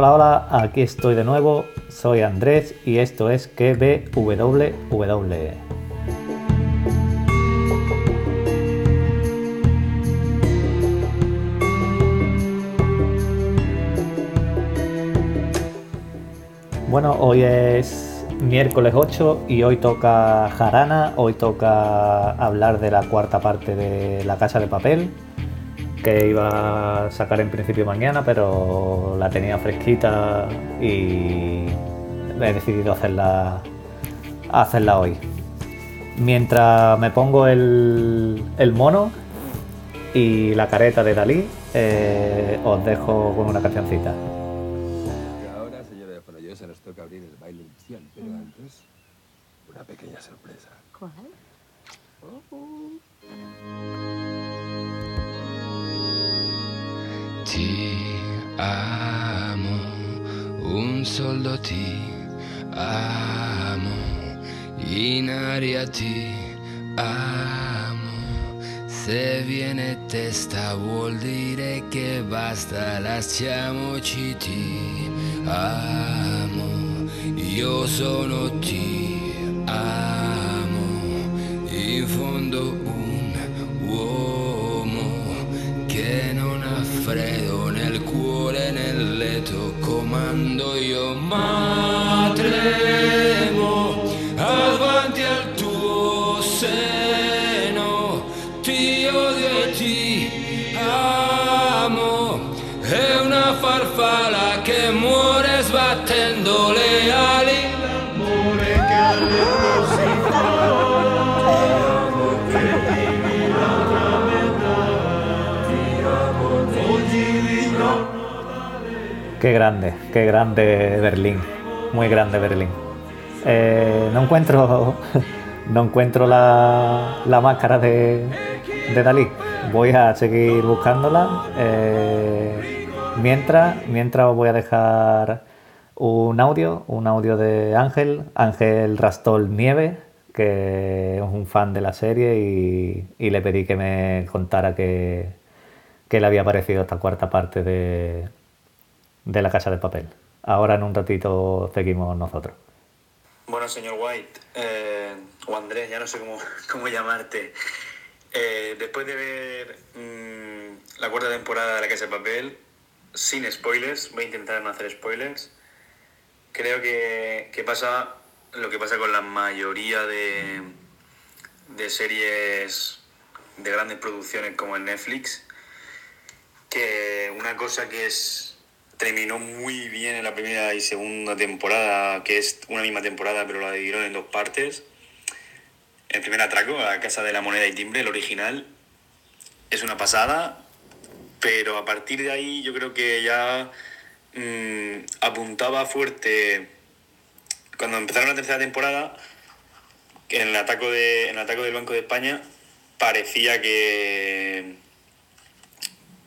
Hola, hola, aquí estoy de nuevo, soy Andrés y esto es KBWW. Bueno, hoy es miércoles 8 y hoy toca jarana, hoy toca hablar de la cuarta parte de La Casa de Papel, que iba a sacar en principio mañana, pero la tenía fresquita y he decidido hacerla, hacerla hoy. Mientras me pongo el, el mono y la careta de Dalí, eh, os dejo con una cancioncita. Ahora, señora de Fonollosa, nos toca abrir el baile inicial, pero antes, una pequeña sorpresa. ¿Cuál? Ti amo, un solo ti amo, in aria ti amo. Se viene testa vuol dire che basta, lasciamoci ti amo, io sono ti amo, in fondo un freddo nel cuore, nel letto comando io, ma Qué grande, qué grande Berlín, muy grande Berlín. Eh, no encuentro, no encuentro la, la máscara de, de Dalí. Voy a seguir buscándola. Eh, mientras, mientras os voy a dejar un audio, un audio de Ángel, Ángel Rastol Nieve, que es un fan de la serie y, y le pedí que me contara qué, qué le había parecido esta cuarta parte de, de la casa de papel. Ahora en un ratito seguimos nosotros. Bueno, señor White, eh, o Andrés, ya no sé cómo, cómo llamarte. Eh, después de ver mm, la cuarta temporada de La Casa de Papel, sin spoilers, voy a intentar no hacer spoilers, creo que, que pasa lo que pasa con la mayoría de, de series de grandes producciones como en Netflix, que una cosa que es terminó muy bien en la primera y segunda temporada, que es una misma temporada, pero la dividieron en dos partes. El primer atraco, la Casa de la Moneda y Timbre, el original, es una pasada, pero a partir de ahí yo creo que ya mm, apuntaba fuerte cuando empezaron la tercera temporada, en el ataque de, en el ataque del Banco de España parecía que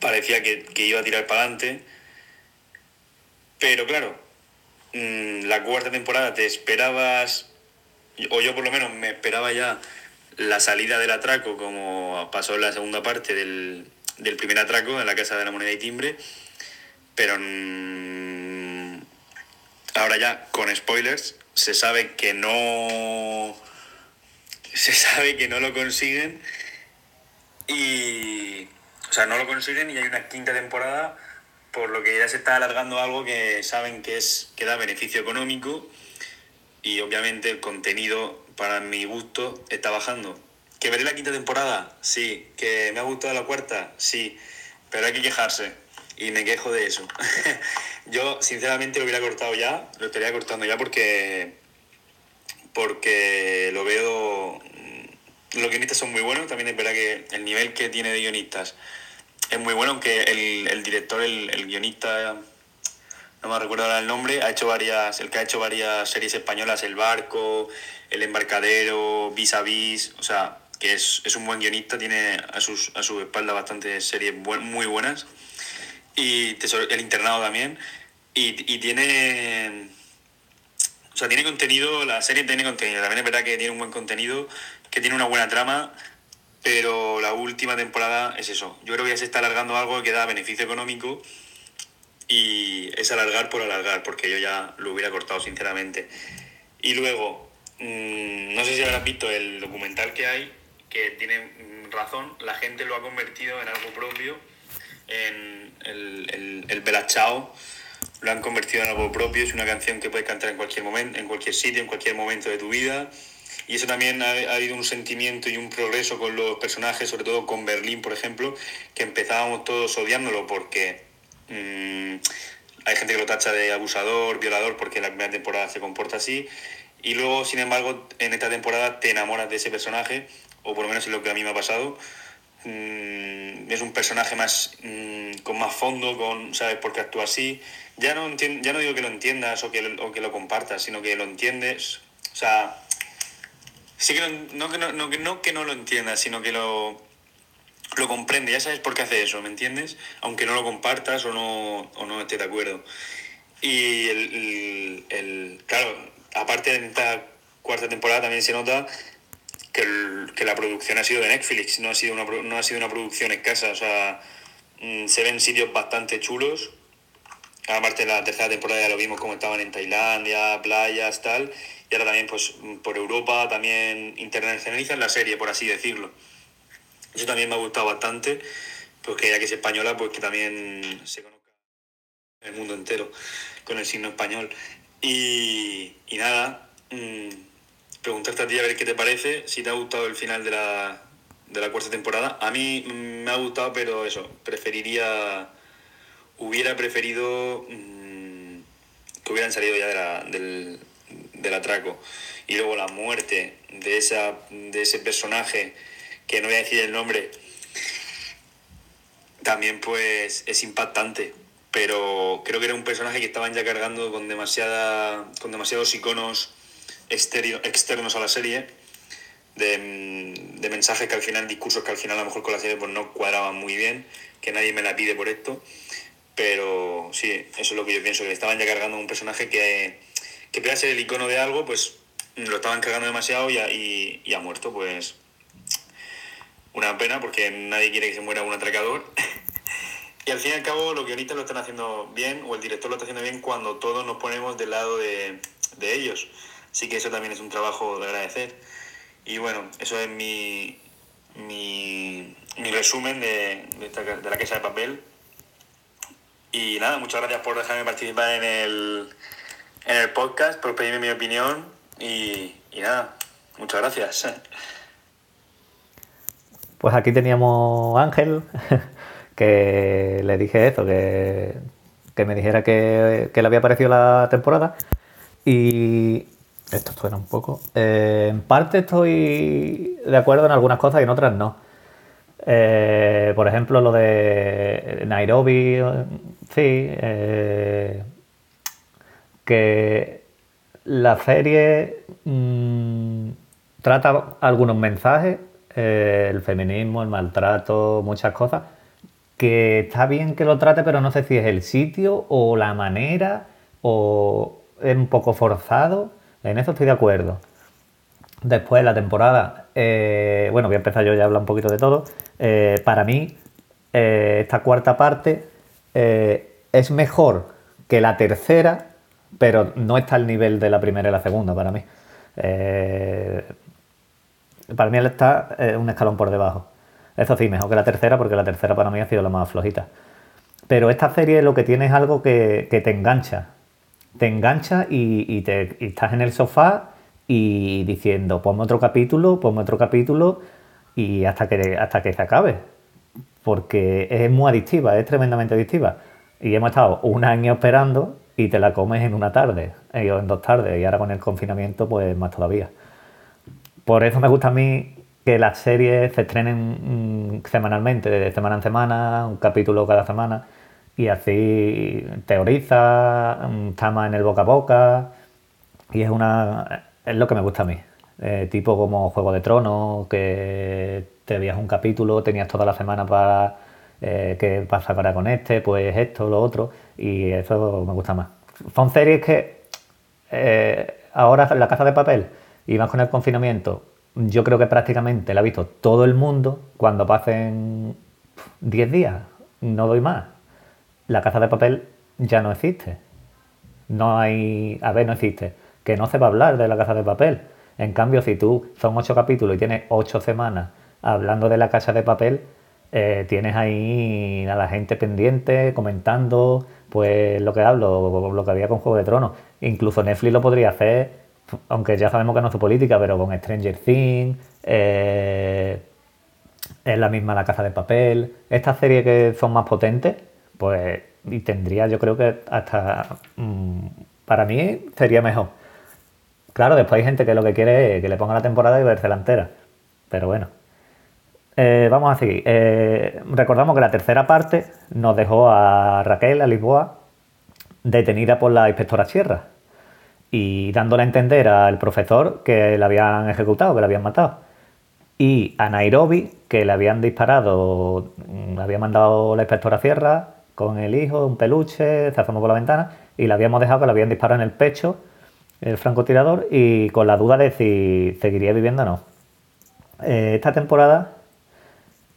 parecía que, que iba a tirar para adelante pero claro, mm, la cuarta temporada te esperabas, o yo por lo menos me esperaba ya la salida del atraco, como pasó en la segunda parte del, del primer atraco en la Casa de la Moneda y Timbre, pero mm, ahora ya con spoilers se sabe que no se sabe que no lo consiguen. Y o sea no lo consiguen y hay una quinta temporada por lo que ya se está alargando algo que saben que es que da beneficio económico y obviamente el contenido para mi gusto está bajando. ¿Que veré la quinta temporada? Sí. ¿Que me ha gustado la cuarta? Sí. Pero hay que quejarse y me quejo de eso. Yo sinceramente lo hubiera cortado ya, lo estaría cortando ya porque porque lo veo los guionistas son muy buenos, también es verdad que el nivel que tiene de guionistas es muy bueno, aunque el, el director, el, el, guionista, no me recuerdo ahora el nombre, ha hecho varias, el que ha hecho varias series españolas, El Barco, El Embarcadero, Vis a Vis, o sea, que es, es un buen guionista, tiene a, sus, a su espalda bastantes series muy buenas, y El Internado también, y, y tiene... O sea, tiene contenido, la serie tiene contenido, también es verdad que tiene un buen contenido, que tiene una buena trama, pero la última temporada es eso. Yo creo que ya se está alargando algo que da beneficio económico y es alargar por alargar, porque yo ya lo hubiera cortado sinceramente. Y luego, mm, no sé si habrás visto el documental que hay, que tiene mm, razón, la gente lo ha convertido en algo propio, en el, el, el Bella Ciao, lo han convertido en algo propio, es una canción que puedes cantar en cualquier momento, en cualquier sitio, en cualquier momento de tu vida. Y eso también ha, ha habido un sentimiento y un progreso con los personajes, sobre todo con Berlín, por ejemplo, que empezábamos todos odiándolo porque mm, hay gente que lo tacha de abusador, violador, porque en la primera temporada se comporta así. Y luego, sin embargo, en esta temporada te enamoras de ese personaje, o por lo menos es lo que a mí me ha pasado. Mm, es un personaje más mm, con más fondo, con sabes por qué actúa así. Ya no ya no digo que lo entiendas o que o que lo compartas, sino que lo entiendes. O sea, sí que lo- no, que no, no, no que no lo entiendas, sino que lo, lo comprende. Ya sabes por qué hace eso, ¿me entiendes? Aunque no lo compartas o no, o no estés de acuerdo. Y el, el- claro, aparte de esta cuarta temporada también se nota que, que la producción ha sido de Netflix, no ha sido una, no ha sido una producción escasa. O sea, mm, se ven sitios bastante chulos. Aparte, la tercera temporada ya lo vimos como estaban en Tailandia, playas, tal. Y ahora también, pues, mm, por Europa, también internacionalizan la serie, por así decirlo. Eso también me ha gustado bastante, pues que ya que es española, pues que también se conozca en el mundo entero con el signo español. Y, y nada, mm, preguntarte a ti a ver qué te parece, si te ha gustado el final de la, de la cuarta temporada. A mí mm, me ha gustado, pero eso, preferiría, hubiera preferido mm, que hubieran salido ya de la- del, del atraco. Y luego la muerte de, esa, de ese personaje, que no voy a decir el nombre, también pues es impactante. Pero creo que era un personaje que estaban ya cargando con demasiada. con demasiados iconos externos a la serie. De, mm, de mensajes que al final, discursos que al final a lo mejor con la serie pues no cuadraban muy bien, que nadie me la pide por esto. Pero sí, eso es lo que yo pienso, que estaban ya cargando un personaje que, que podía ser el icono de algo, pues lo estaban cargando demasiado y ha, y- y ha muerto, pues una pena porque nadie quiere que se muera un atracador. y al fin y al cabo los guionistas lo están haciendo bien o el director lo está haciendo bien cuando todos nos ponemos del lado de, de ellos. Así que eso también es un trabajo de agradecer. Y bueno, eso es mi, mi, mi resumen de, de, esta- de la Casa de Papel. Y nada, muchas gracias por dejarme participar en el, en el podcast, por pedirme mi opinión. Y, y nada, muchas gracias. Pues aquí teníamos a Ángel, que le dije eso, que, que me dijera que, que le había parecido la temporada. Y esto suena un poco. Eh, en parte estoy de acuerdo en algunas cosas y en otras no. Eh, por ejemplo, lo de Nairobi, eh, que la serie mm, trata algunos mensajes, eh, el feminismo, el maltrato, muchas cosas, que está bien que lo trate, pero no sé si es el sitio o la manera o es un poco forzado. En eso estoy de acuerdo. Después, la temporada, eh, bueno, voy a empezar yo ya a hablar un poquito de todo. Eh, para mí, esta cuarta parte eh, es mejor que la tercera, pero no está al nivel de la primera y la segunda para mí. Eh, para mí él está eh, un escalón por debajo. Eso sí, mejor que la tercera, porque la tercera para mí ha sido la más flojita. Pero esta serie lo que tiene es algo que, te engancha. Te engancha y, y estás en el sofá y diciendo, ponme otro capítulo, ponme otro capítulo y hasta que, hasta que se acabe. Porque es muy adictiva, es tremendamente adictiva. Y hemos estado un año esperando y te la comes en una tarde, eh, o en dos tardes, y ahora con el confinamiento, pues más todavía. Por eso me gusta a mí que las series se estrenen mm, semanalmente, de semana en semana, un capítulo cada semana, y así teoriza, mm, está más en el boca a boca, y es una es lo que me gusta a mí. Eh, tipo como Juego de Tronos, que te veías un capítulo, tenías toda la semana para eh, qué pasa ahora con este, pues esto, lo otro, y eso me gusta más. Son series que eh, ahora la casa de papel y más con el confinamiento, yo creo que prácticamente la ha visto todo el mundo cuando pasen 10 días, no doy más. La casa de papel ya no existe. No hay. A ver, no existe. Que no se va a hablar de la casa de papel. En cambio, si tú son ocho capítulos y tienes ocho semanas hablando de la casa de papel, eh, tienes ahí a la gente pendiente, comentando, pues lo que hablo, lo que había con Juego de Tronos. Incluso Netflix lo podría hacer, aunque ya sabemos que no es política, pero con Stranger Things, eh, es la misma La Casa de Papel. Estas series que son más potentes, pues y tendría, yo creo que hasta mm, para mí sería mejor. Claro, después hay gente que lo que quiere es que le ponga la temporada y verse la entera. Pero bueno. Eh, vamos a seguir. Eh, recordamos que la tercera parte nos dejó a Raquel, a Lisboa, detenida por la inspectora Sierra y dándole a entender al profesor que la habían ejecutado, que la habían matado. Y a Nairobi, que le habían disparado, mm, había mandado la inspectora Sierra con el hijo, un peluche, se asomó por la ventana y la habíamos dejado que le habían disparado en el pecho el francotirador y con la duda de si seguiría viviendo o no. Eh, esta temporada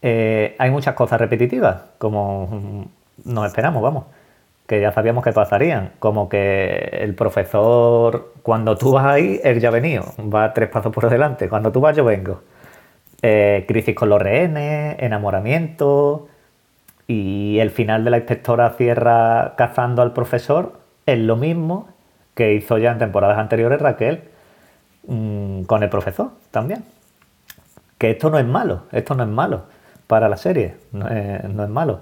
eh, hay muchas cosas repetitivas, como nos esperamos, vamos, que ya sabíamos que pasarían, como que el profesor, cuando tú vas ahí, él ya ha venido, va tres pasos por delante, cuando tú vas yo vengo. Eh, crisis con los rehenes, enamoramiento y el final de la inspectora cierra cazando al profesor es lo mismo que hizo ya en temporadas anteriores Raquel mm, con el profesor también. Que esto no es malo, esto no es malo para la serie, no es, malo.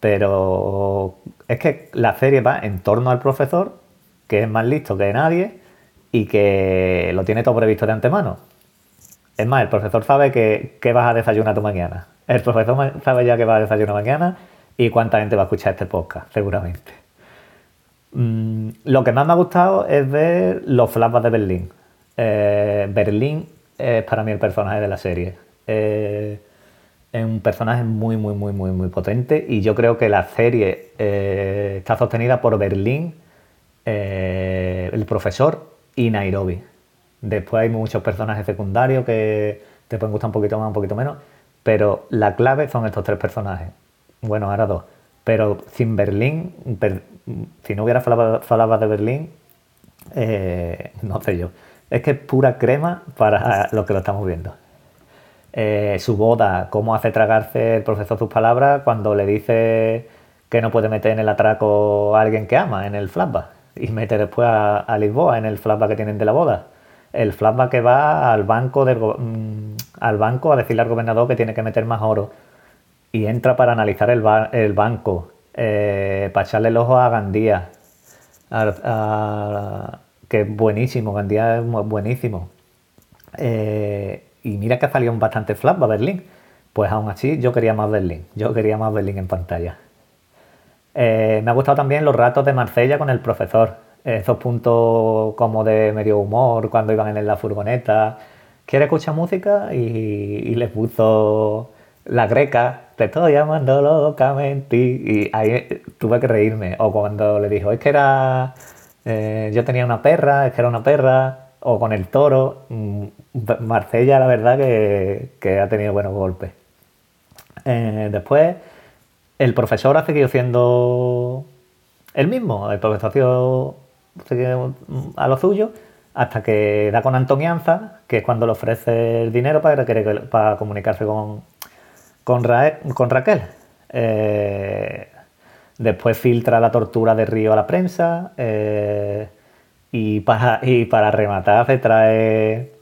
Pero es que la serie va en torno al profesor, que es más listo que nadie y que lo tiene todo previsto de antemano. Es más, el profesor sabe que, que vas a desayunar tu mañana. El profesor sabe ya que vas a desayunar mañana y cuánta gente va a escuchar este podcast, seguramente. Mm, lo que más me ha gustado es ver los flashbacks de Berlín. Eh, Berlín es para mí el personaje de la serie. Eh, es un personaje muy, muy, muy, muy, muy potente y yo creo que la serie eh, está sostenida por Berlín, el profesor y Nairobi. Después hay muchos personajes secundarios que te pueden gustar un poquito más, un poquito menos, pero la clave son estos tres personajes. Bueno, ahora dos. Pero sin Berlín, si no hubiera falado de Berlín, eh, no sé yo. Es que es pura crema para lo que lo estamos viendo. Eh, su boda, cómo hace tragarse el profesor sus palabras cuando le dice que no puede meter en el atraco a alguien que ama en el flashback y mete después a, Lisboa en el flashback que tienen de la boda. El flashback que va al banco, del, mm, al banco a decirle al gobernador que tiene que meter más oro y entra para analizar el, banco eh, para echarle el ojo a Gandía, que es buenísimo, Gandía es buenísimo. Eh, y mira que ha salido bastante flap a Berlín. Pues aún así yo quería más Berlín, yo quería más Berlín en pantalla. Eh, me ha gustado también los ratos de Marsella con el profesor, esos puntos como de medio humor cuando iban en la furgoneta. ¿Quiere escuchar música? Y, y les puso la greca, te estoy llamando locamente. Y ahí tuve que reírme. O cuando le dijo, es que era. Eh, yo tenía una perra, es que era una perra. O con el toro. Mm, Marcella, la verdad, que, ha tenido buenos golpes. Eh, después, el profesor ha seguido siendo el mismo. El profesor ha sido a lo suyo hasta que da con Antonianza, que es cuando le ofrece el dinero para, para comunicarse con, con, Raquel. Eh, después filtra la tortura de Río a la prensa. Eh, y, para, y para rematar se trae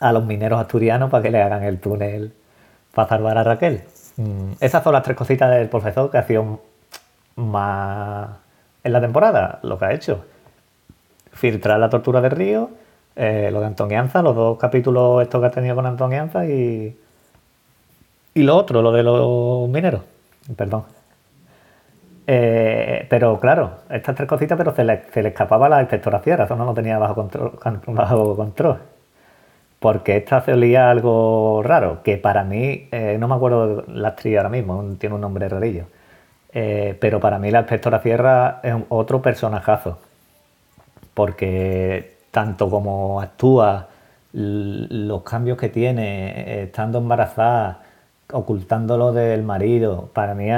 a los mineros asturianos para que le hagan el túnel para salvar a Raquel. Mm, esas son las tres cositas del profesor que ha sido más en la temporada, lo que ha hecho. Filtrar la tortura de Río, eh, lo de Antonianza, los dos capítulos estos que ha tenido con Antonianza y, y lo otro, lo de los mineros. Perdón. Eh, pero claro, estas tres cositas, pero se le, escapaba la inspectora Sierra, eso no lo tenía bajo control. Porque esta se olía algo raro, que para mí, eh, no me acuerdo la actriz ahora mismo, tiene un nombre rarillo. Eh, pero para mí la inspectora Sierra es otro personajazo. Porque tanto como actúa, los cambios que tiene, estando embarazada, ocultándolo del marido, para mí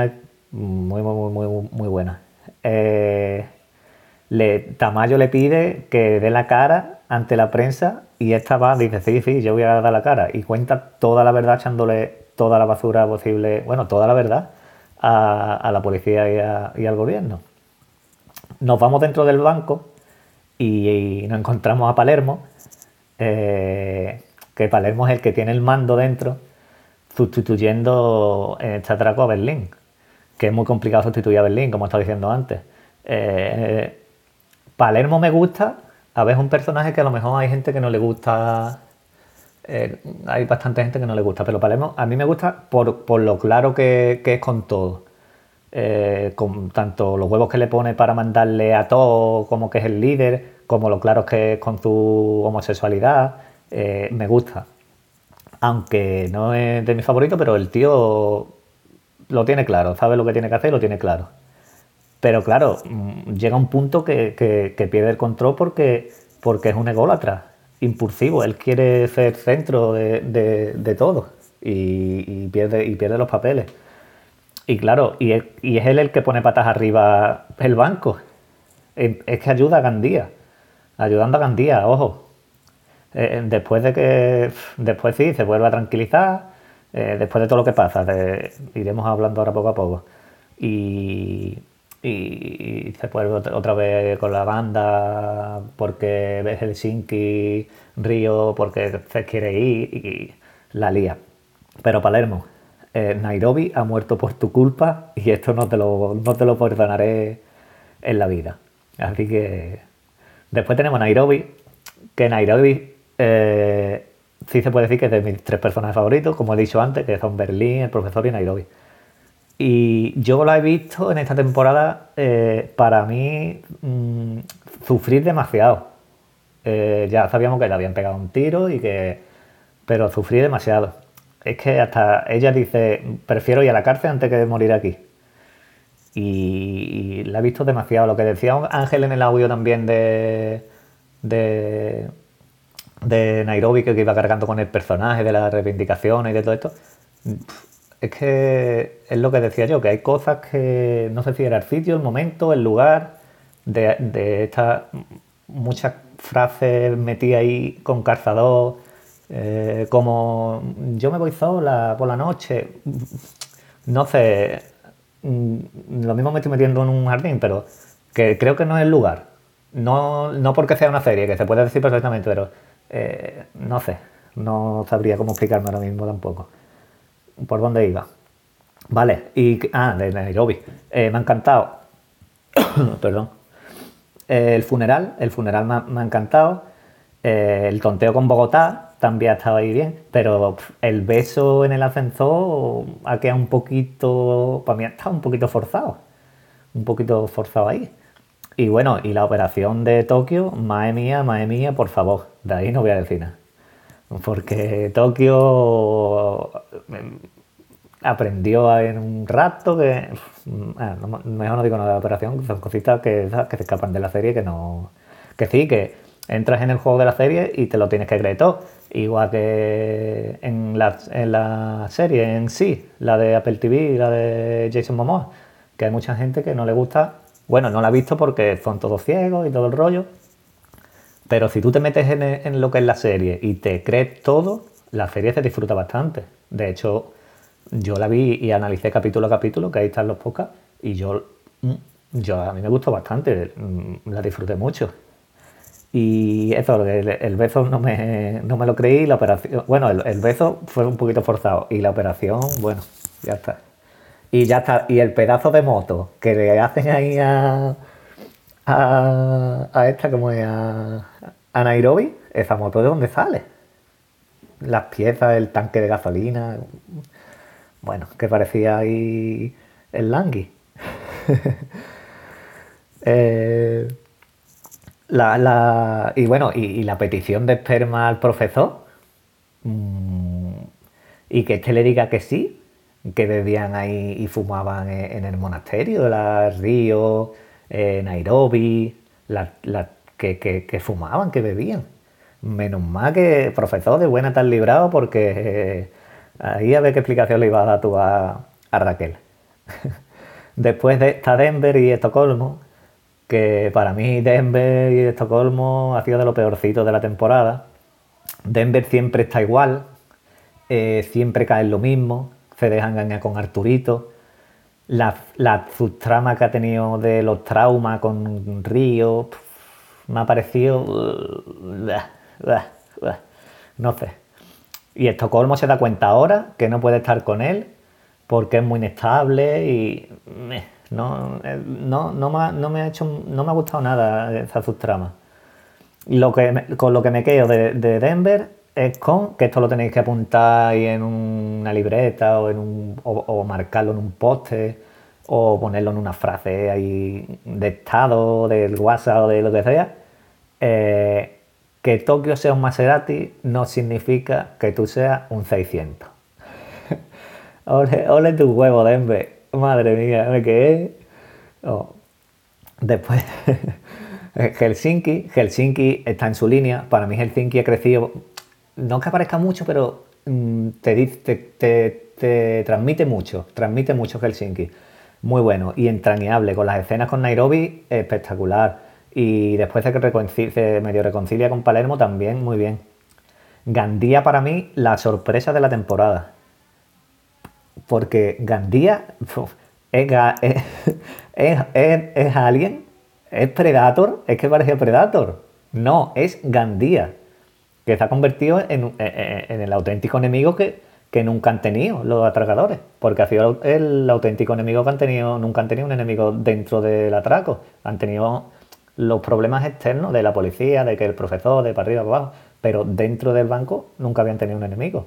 muy, muy, muy, muy buena. eh, le, Tamayo le pide que dé la cara ante la prensa y esta va, dice, sí, sí, yo voy a dar la cara. Y cuenta toda la verdad echándole toda la basura posible, bueno, toda la verdad a, la policía y, al gobierno. Nos vamos dentro del banco y, nos encontramos a Palermo, eh, que Palermo es el que tiene el mando dentro, sustituyendo en este atraco a Berlín, que es muy complicado sustituir a Berlín, como estaba diciendo antes. Eh, Palermo me gusta, a ver, es un personaje que a lo mejor hay gente que no le gusta eh, hay bastante gente que no le gusta, pero Palermo a mí me gusta por, lo claro que, es con todo. Eh, con tanto los huevos que le pone para mandarle a todo como que es el líder, como lo claro que es con su homosexualidad, me gusta. Aunque no es de mi favorito, pero el tío lo tiene claro, sabe lo que tiene que hacer y lo tiene claro. Pero claro, llega un punto que, pierde el control porque, porque es un ególatra impulsivo, él quiere ser centro de, todo y, pierde, y pierde los papeles. Y claro, y es, él el que pone patas arriba el banco. Es que ayuda a Gandía, ayudando a Gandía, ojo. Eh, después de que, después sí, se vuelve a tranquilizar, eh, después de todo lo que pasa, iremos hablando ahora poco a poco. Y, y se vuelve otra vez con la banda porque ves Helsinki, Río, porque se quiere ir y la lía. Pero Palermo, eh, Nairobi ha muerto por tu culpa y esto no te, lo, no te lo perdonaré en la vida. Así que después tenemos Nairobi, que Nairobi eh, sí se puede decir que es de mis tres personajes favoritos, como he dicho antes, que son Berlín, el profesor y Nairobi. Y yo la he visto en esta temporada, eh, para mí, mm, sufrir demasiado. Eh, ya sabíamos que le habían pegado un tiro y que... Pero sufrí demasiado. Es que hasta ella dice, prefiero ir a la cárcel antes que morir aquí. Y, la he visto demasiado. Lo que decía Ángel en el audio también de, de, de Nairobi, que iba cargando con el personaje, de las reivindicaciones y de todo esto es que es lo que decía yo, que hay cosas que no sé si era el sitio, el momento, el lugar, de, de estas muchas frases metidas ahí con calzador, eh, como yo me voy sola por la noche, no sé, mm, lo mismo me estoy metiendo en un jardín, pero que creo que no es el lugar. No, no porque sea una serie, que se puede decir perfectamente, pero eh, no sé, no sabría cómo explicarme ahora mismo tampoco por dónde iba. Vale, y. Ah, de Nairobi. Eh, me ha encantado. Perdón. Eh, el funeral, el funeral me ha, encantado. El tonteo con Bogotá también ha estado ahí bien. Pero el beso en el ascensor ha quedado un poquito. Para mí ha estado un poquito forzado. Un poquito forzado ahí. Y bueno, y la operación de Tokio, madre mía, mía, por favor. De ahí no voy a decir nada. Porque Tokio em, aprendió en un rato que. Ah, mejor no digo nada de la operación, son cositas que, se escapan de la serie que no. Que sí, que entras en el juego de la serie y te lo tienes que creer todo. Igual que en la, en la serie en sí, la de Apple TV, la de Jason Momoa, que hay mucha gente que no le gusta. Bueno, no la ha visto porque son todos ciegos y todo el rollo pero si tú te metes en, lo que es la serie y te crees todo, la serie se disfruta bastante. De hecho, yo la vi y analicé capítulo a capítulo, que ahí están los podcasts, y yo, mm, yo a mí me gustó bastante, mm, la disfruté mucho. Y eso, el, beso no me, no me, lo creí, la operación, bueno, el, beso fue un poquito forzado, y la operación, bueno, ya está. Y ya está, y el pedazo de moto que le hacen ahí a, a, esta, como es a, Nairobi, esa moto de dónde sale. Las piezas, el tanque de gasolina. Bueno, que parecía ahí el Langui. Eh, la, y bueno, y, la petición de esperma al profesor. Mm, y que este le diga que sí, que bebían ahí y fumaban en, el monasterio la Río eh, Nairobi, que, fumaban, que bebían. Menos mal que profesor de buena tal librado porque eh, ahí a ver qué explicación le iba a dar tú a, Raquel. Después de está Denver y Estocolmo, que para mí Denver y Estocolmo ha sido de lo peorcito de la temporada. Denver siempre está igual, eh, siempre cae en lo mismo, se dejan engañar con Arturito. La, la subtrama que ha tenido de los traumas con Río me ha parecido. uh, no sé. Y Estocolmo se da cuenta ahora que no puede estar con él porque es muy inestable y no, eh, no, no, me, ha- no me ha hecho, no me ha gustado nada esa subtrama. Lo que con lo que me quedo de Denver es con que esto lo tenéis que apuntar ahí en una libreta o, en un, o, marcarlo en un poste o ponerlo en una frase ahí de estado, del WhatsApp o de lo que sea. Eh, que Tokio sea un Maserati no significa que tú seas un 600. ole, ole tu huevo, Denver. Madre mía, me quedé. Oh. Después, Helsinki. Helsinki está en su línea. Para mí, Helsinki ha crecido. No que aparezca mucho, pero mm, te, te, te- te transmite mucho. Transmite mucho Helsinki. Muy bueno y entrañable. Con las escenas con Nairobi, espectacular. Y después de que medio reconcilia con Palermo, también muy bien. Gandía, para mí, la sorpresa de la temporada porque Gandía es, es, es, es- Alien, es Predator, es que parece Predator. No, es Gandía, que se ha convertido en, un- en- el auténtico enemigo que, que nunca han tenido los atracadores, porque ha sido el, auténtico enemigo que han tenido, nunca han tenido un enemigo dentro del atraco, han tenido los problemas externos de la policía, de que el profesor, de para arriba, para abajo, pero dentro del banco nunca habían tenido un enemigo.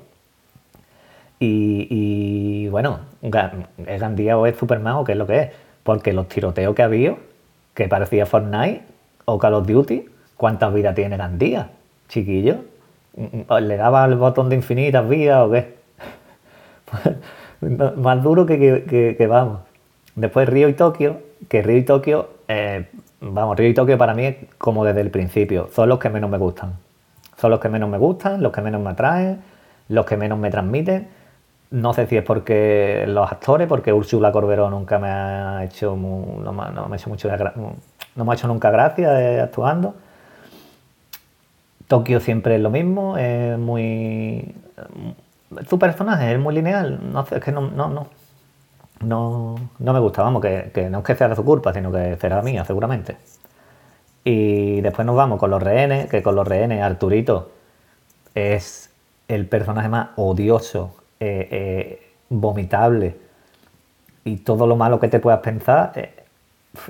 Y, bueno, es Gandía o es Superman o qué es lo que es. Porque los tiroteos que ha habido, que parecía Fortnite o Call of Duty, ¿cuántas vidas tiene Gandía? Chiquillo. Mm, ¿Le daba el botón de infinitas vidas o qué? Más duro que, que- vamos. Después Río y Tokio, que Río y Tokio, eh, vamos, Río y Tokio para mí es como desde el principio, son los que menos me gustan. Son los que menos me gustan, los que menos me atraen, los que menos me transmiten. No sé si es porque los actores, porque Úrsula Corberó nunca me ha hecho, no, ha hecho mucho, no me ha hecho nunca gracia eh, actuando. Tokio siempre es lo mismo, es muy... Su personaje es muy lineal, es que no, no, no, no, no me gusta, vamos, que, que no es que sea de su culpa, sino que será mía, seguramente. Y después nos vamos con los rehenes, que con los rehenes Arturito es el personaje más odioso, eh, eh, vomitable y todo lo malo que te puedas pensar. eh,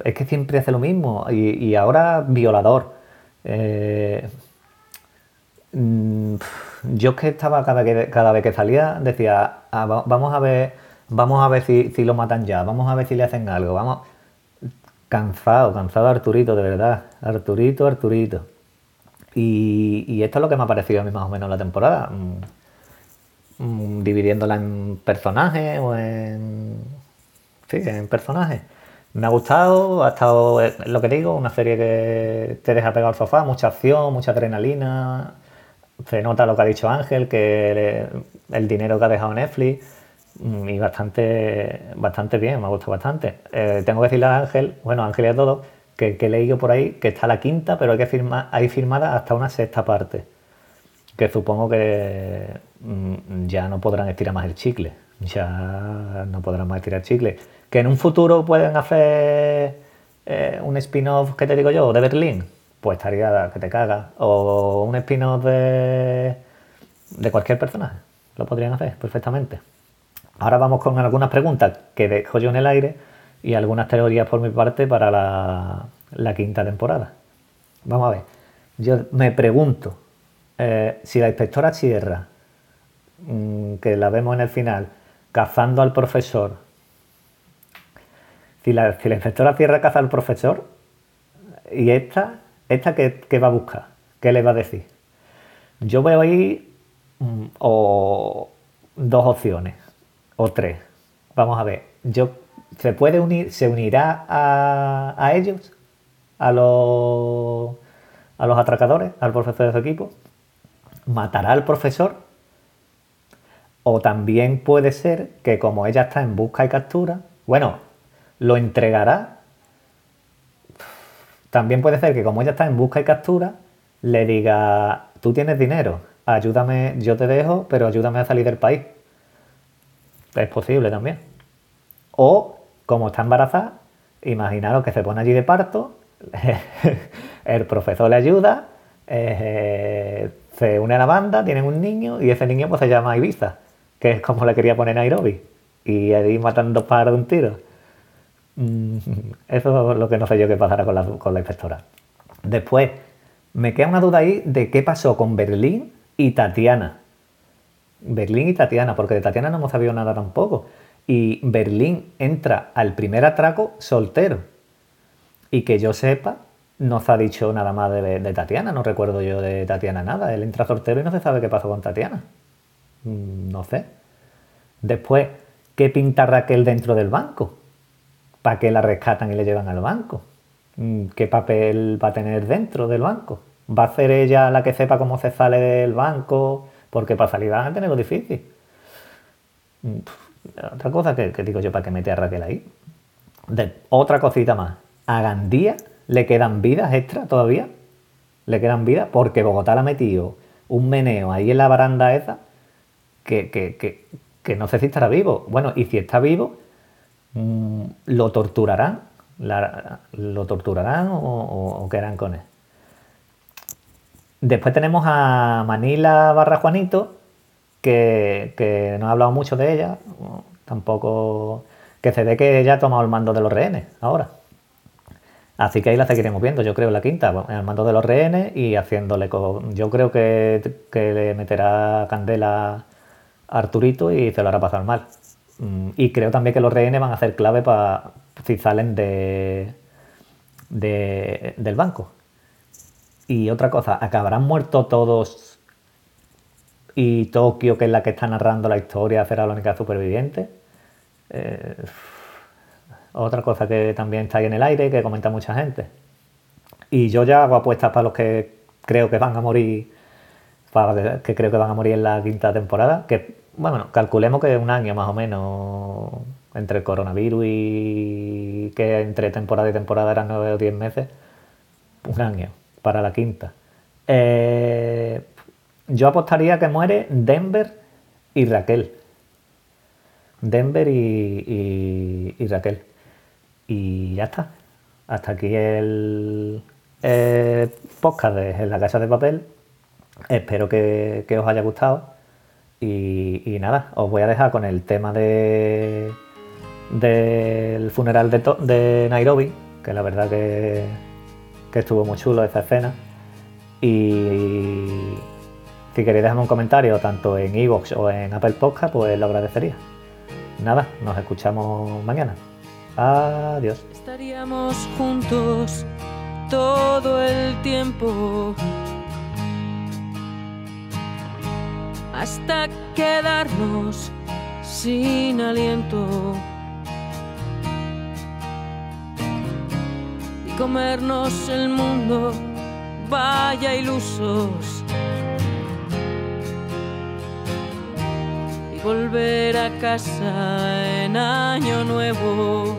es que siempre hace lo mismo. Y, y ahora violador. Eh, mm, yo es que estaba cada, que- cada vez que salía, decía, "Ah, va- vamos a ver, vamos a ver si, si lo matan ya, vamos a ver si le hacen algo, vamos. Cansado, cansado Arturito, de verdad. Arturito, Arturito. Y, esto es lo que me ha parecido a mí más o menos la temporada. Mm, mm, dividiéndola en personajes o en. Sí, en personajes. Me ha gustado, ha estado, es lo que digo, una serie que te deja pegado al sofá, mucha acción, mucha adrenalina. Se nota lo que ha dicho Ángel, que el dinero que ha dejado Netflix. mm, Y bastante, bastante bien, me ha gustado bastante. Eh, tengo que decirle a Ángel, bueno, Ángel y a todos, que, que he leído por ahí que está la quinta, pero hay que firmar, hay firmada hasta una sexta parte que supongo que mm, ya no podrán estirar más el chicle. Ya no podrán más estirar el chicle. Que en un futuro pueden hacer eh, un spin-off, ¿qué te digo yo? De Berlín. Pues estaría que te caga. O un spin-off de, de cualquier personaje. Lo podrían hacer perfectamente. Ahora vamos con algunas preguntas que dejo yo en el aire y algunas teorías por mi parte para la, la quinta temporada. Vamos a ver. Yo me pregunto eh, si la inspectora Sierra, mm, que la vemos en el final, cazando al profesor, si la, si la inspectora Sierra caza al profesor, y esta, esta ¿qué, qué va a buscar? ¿Qué le va a decir? Yo veo ahí mm, o dos opciones, o tres. Vamos a ver. Yo, ¿Se puede unir, se unirá a, a ellos? ¿A los, a los atracadores? ¿Al profesor de su equipo? ¿Matará al profesor? O también puede ser que como ella está en busca y captura, bueno, lo entregará. También puede ser que como ella está en busca y captura, le diga, tú tienes dinero, ayúdame, yo te dejo, pero ayúdame a salir del país. Es posible también. O, como está embarazada, imaginaros que se pone allí de parto, el profesor le ayuda, eh, se une a la banda, tienen un niño y ese niño pues se llama Ibiza, que es como le quería poner Nairobi. Y ahí matando pájaros de un tiro. Mm, eso es lo que no sé yo qué pasará con la, con la inspectora. Después, me queda una duda ahí de qué pasó con Berlín y Tatiana. Berlín y Tatiana, porque de Tatiana no hemos sabido nada tampoco. Y Berlín entra al primer atraco soltero. Y que yo sepa, no se ha dicho nada más de, Tatiana, no recuerdo yo de Tatiana nada. Él entra soltero y no se sabe qué pasó con Tatiana. Mm, no sé. Después, ¿qué pinta Raquel dentro del banco? ¿Para qué la rescatan y le llevan al banco? Mm, ¿Qué papel va a tener dentro del banco? ¿Va a ser ella la que sepa cómo se sale del banco? Porque para salir van a tenerlo difícil. Mm, otra cosa que, digo yo para que mete a Raquel ahí. otra cosita más. A Gandía le quedan vidas extra todavía. Le quedan vidas porque Bogotá le ha metido un meneo ahí en la baranda esa que, que, no sé si estará vivo. Bueno, y si está vivo, lo torturarán. lo torturarán o, qué harán con él. Después tenemos a Manila barra Juanito, que, que no ha hablado mucho de ella. Tampoco. Que se ve que ella ha tomado el mando de los rehenes ahora. Así que ahí la seguiremos viendo, yo creo, la quinta, al mando de los rehenes y haciéndole. Yo creo que, le meterá candela a Arturito y se lo hará pasar mal. Mm, y creo también que los rehenes van a ser clave para si salen de, del banco. Y otra cosa, ¿acabarán muertos todos y Tokio, que es la que está narrando la historia, será la única superviviente? Eh, otra cosa que también está ahí en el aire, que comenta mucha gente. Y yo ya hago apuestas para los que creo que van a morir, para que creo que van a morir en la quinta temporada, que, bueno, calculemos que un año más o menos entre el coronavirus y que entre temporada y temporada eran nueve o diez meses, un año para la quinta. Eh, yo apostaría que muere Denver y Raquel. Denver y Raquel. Y ya está. Hasta aquí el, podcast de La Casa de Papel. Espero que, os haya gustado. Y, nada, os voy a dejar con el tema de del funeral de, Nairobi, que la verdad que, que estuvo muy chulo esa escena. Y si queréis dejarme un comentario tanto en iVoox o en Apple Podcast, pues lo agradecería. Nada, nos escuchamos mañana. Adiós. Hasta quedarnos sin aliento y comernos el mundo, vaya ilusos. volver a casa en año nuevo.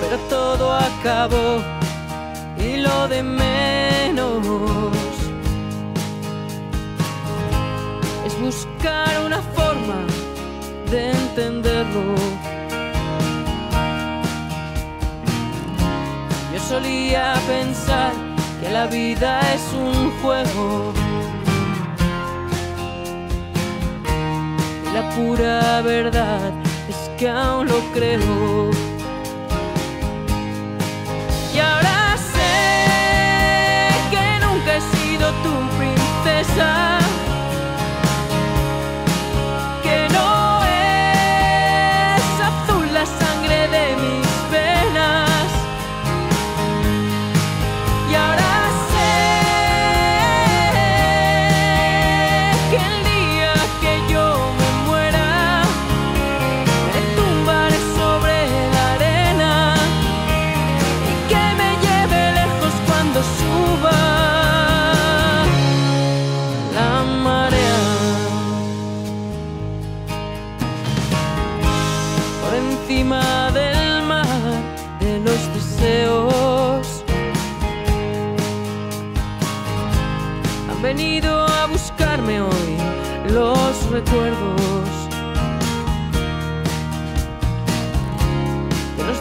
Pero todo acabó y lo de menos buscar una forma de entenderlo. Yo solía pensar que la vida es un juego la pura verdad es que aún lo creo.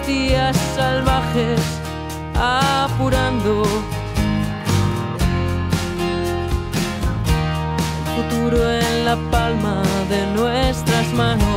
Días salvajes apurando el futuro en la palma de nuestras manos.